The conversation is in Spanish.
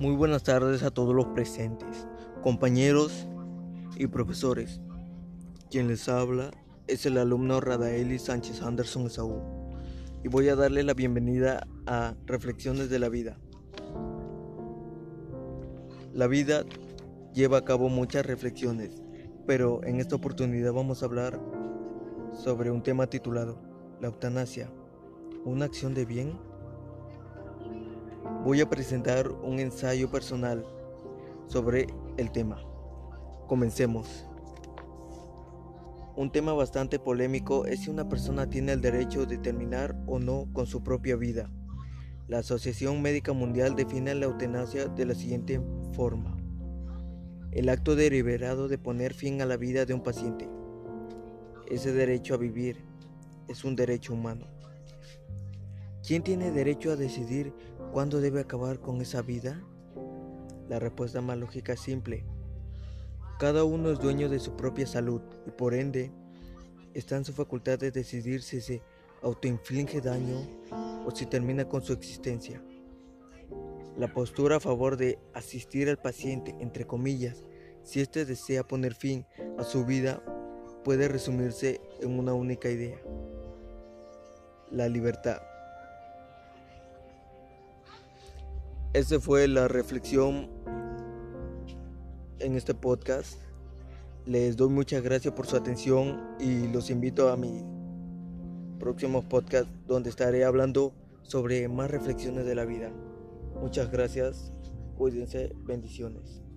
Muy buenas tardes a todos los presentes, compañeros y profesores. Quien les habla es el alumno Radaeli Sánchez Anderson Esaú y voy a darle la bienvenida a Reflexiones de la Vida. La vida lleva a cabo muchas reflexiones, pero en esta oportunidad vamos a hablar sobre un tema titulado La eutanasia, una acción de bien voy a presentar un ensayo personal sobre el tema. Comencemos. Un tema bastante polémico es si una persona tiene el derecho de terminar o no con su propia vida. La Asociación Médica Mundial define la eutanasia de la siguiente forma. El acto deliberado de poner fin a la vida de un paciente. Ese derecho a vivir es un derecho humano. ¿Quién tiene derecho a decidir cuándo debe acabar con esa vida? La respuesta más lógica es simple. Cada uno es dueño de su propia salud y por ende está en su facultad de decidir si se autoinflige daño o si termina con su existencia. La postura a favor de asistir al paciente, entre comillas, si éste desea poner fin a su vida, puede resumirse en una única idea, la libertad. Esa fue la reflexión en este podcast. Les doy muchas gracias por su atención y los invito a mi próximo podcast donde estaré hablando sobre más reflexiones de la vida. Muchas gracias, cuídense, bendiciones.